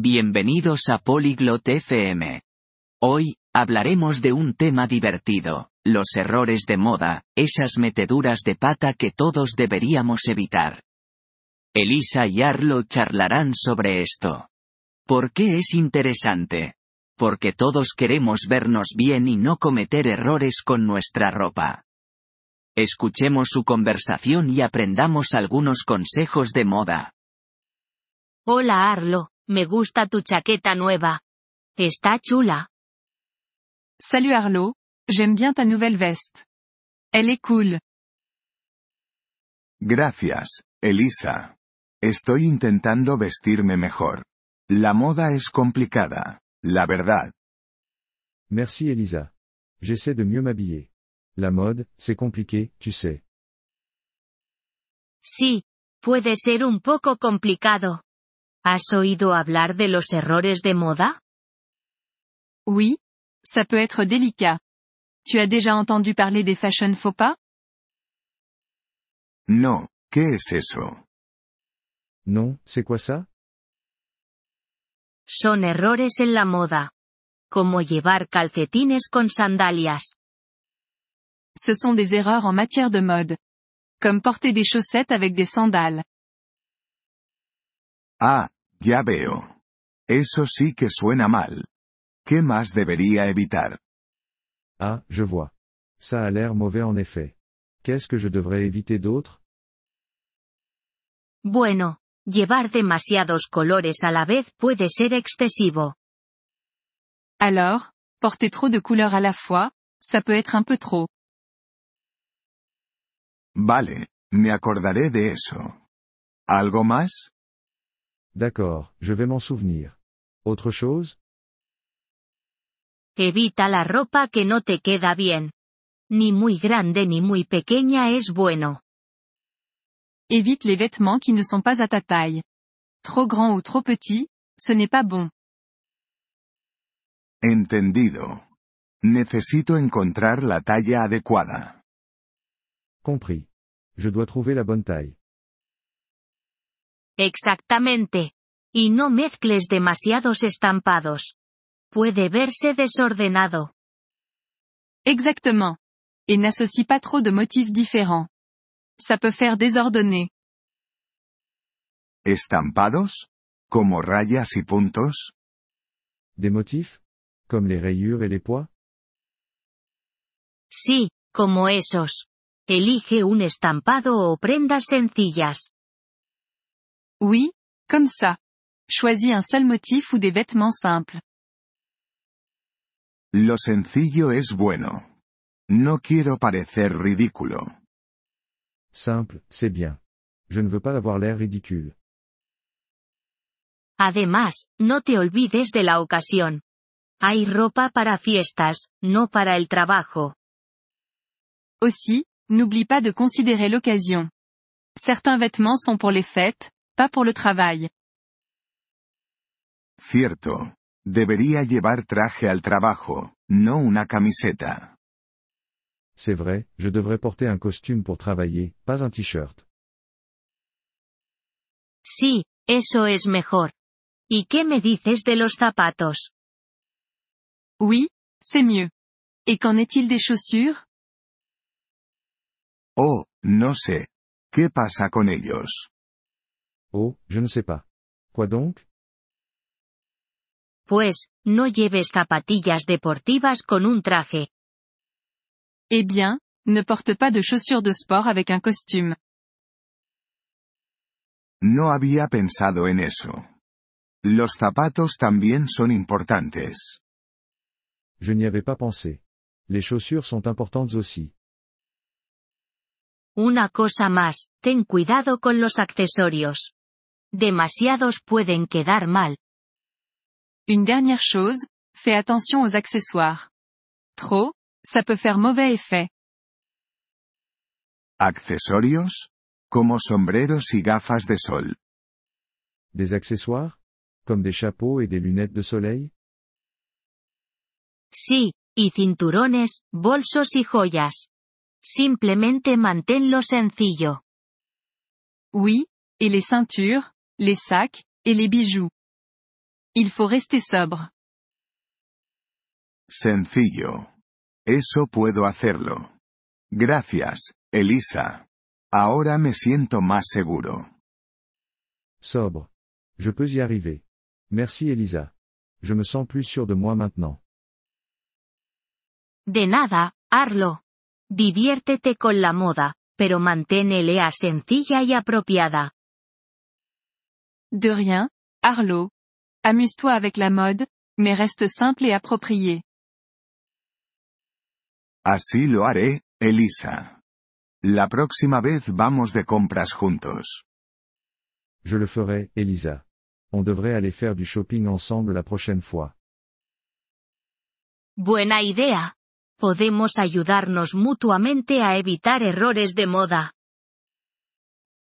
Bienvenidos a Polyglot FM. Hoy, hablaremos de un tema divertido, los errores de moda, esas meteduras de pata que todos deberíamos evitar. Elisa y Arlo charlarán sobre esto. ¿Por qué es interesante? Porque todos queremos vernos bien y no cometer errores con nuestra ropa. Escuchemos su conversación y aprendamos algunos consejos de moda. Hola Arlo, me gusta tu chaqueta nueva. Está chula. Salut Arlo, j'aime bien ta nouvelle veste. Elle est cool. Gracias, Elisa. Estoy intentando vestirme mejor. La moda es complicada, la verdad. Merci Elisa. J'essaie de mieux m'habiller. La mode, c'est compliqué, tu sais. Sí, puede ser un poco complicado. ¿Has oído hablar de los errores de moda? Oui, ça peut être délicat. Tu as déjà entendu parler des fashion faux pas? No, ¿qué es eso? Non, c'est quoi ça? Son errores en la moda. Como llevar calcetines con sandalias. Ce sont des erreurs en matière de mode. Comme porter des chaussettes avec des sandales. Ah, ya veo. Eso sí que suena mal. ¿Qué más debería evitar? Ah, je vois. Ça a l'air mauvais en effet. Qu'est-ce que je devrais éviter d'autre? Bueno, llevar demasiados colores a la vez puede ser excesivo. Alors, porter trop de couleurs à la fois, ça peut être un peu trop. Vale, me acordaré de eso. ¿Algo más? D'accord, je vais m'en souvenir. Autre chose? Evita la ropa que no te queda bien. Ni muy grande ni muy pequeña es bueno. Évite les vêtements qui ne sont pas à ta taille. Trop grand ou trop petit, ce n'est pas bon. Entendido. Necesito encontrar la talla adecuada. Compris. Je dois trouver la bonne taille. Exactamente. Y no mezcles demasiados estampados. Puede verse desordenado. Exactement. Et n'associe pas trop de motifs différents. Ça peut faire désordonné. ¿Estampados? ¿Como rayas y puntos? Des motifs? Comme les rayures et les poids? Sí, como esos. Elige un estampado o prendas sencillas. Oui, comme ça. Choisis un seul motif ou des vêtements simples. Lo sencillo es bueno. No quiero parecer ridículo. Simple, c'est bien. Je ne veux pas avoir l'air ridicule. Además, no te olvides de la ocasión. Hay ropa para fiestas, no para el trabajo. Aussi, n'oublie pas de considérer l'occasion. Certains vêtements sont pour les fêtes, pas pour le travail. Cierto. Debería llevar traje al trabajo, no una camiseta. C'est vrai, je devrais porter un costume pour travailler, pas un t-shirt. Sí, eso es mejor. ¿Y qué me dices de los zapatos? Oui, c'est mieux. Et qu'en est-il des chaussures? Oh, no sé. ¿Qué pasa con ellos? Oh, je ne sais pas. Quoi donc? Pues, no lleves zapatillas deportivas con un traje. Eh bien, ne porte pas de chaussures de sport avec un costume. No había pensado en eso. Los zapatos también son importantes. Je n'y avais pas pensé. Les chaussures sont importantes aussi. Una cosa más, ten cuidado con los accesorios. Demasiados pueden quedar mal. Une dernière chose, fais attention aux accessoires. Trop, ça peut faire mauvais effet. ¿Accesorios? Como sombreros y gafas de sol. Des accessoires? Comme des chapeaux et des lunettes de soleil? Sí, y cinturones, bolsos y joyas. Simplemente manténlo sencillo. Oui, et les ceintures, les sacs, et les bijoux. Il faut rester sobre. Sencillo. Eso puedo hacerlo. Gracias, Elisa. Ahora me siento más seguro. Sobre. Je peux y arriver. Merci Elisa. Je me sens plus sûr de moi maintenant. De nada, Arlo. Diviértete con la moda, pero manténela sencilla y apropiada. De rien, Arlo. Amuse-toi avec la mode, mais reste simple et approprié. Así lo haré, Elisa. La próxima vez vamos de compras juntos. Je le ferai, Elisa. On devrait aller faire du shopping ensemble la prochaine fois. Buena idea. Podemos ayudarnos mutuamente a evitar errores de moda.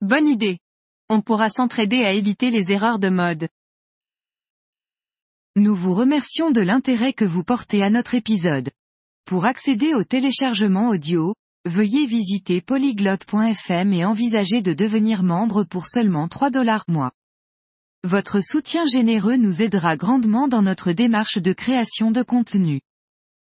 Bonne idée. On pourra s'entraider à éviter les erreurs de mode. Nous vous remercions de l'intérêt que vous portez à notre épisode. Pour accéder au téléchargement audio, veuillez visiter polyglotte.fm et envisager de devenir membre pour seulement 3 dollars mois. Votre soutien généreux nous aidera grandement dans notre démarche de création de contenu.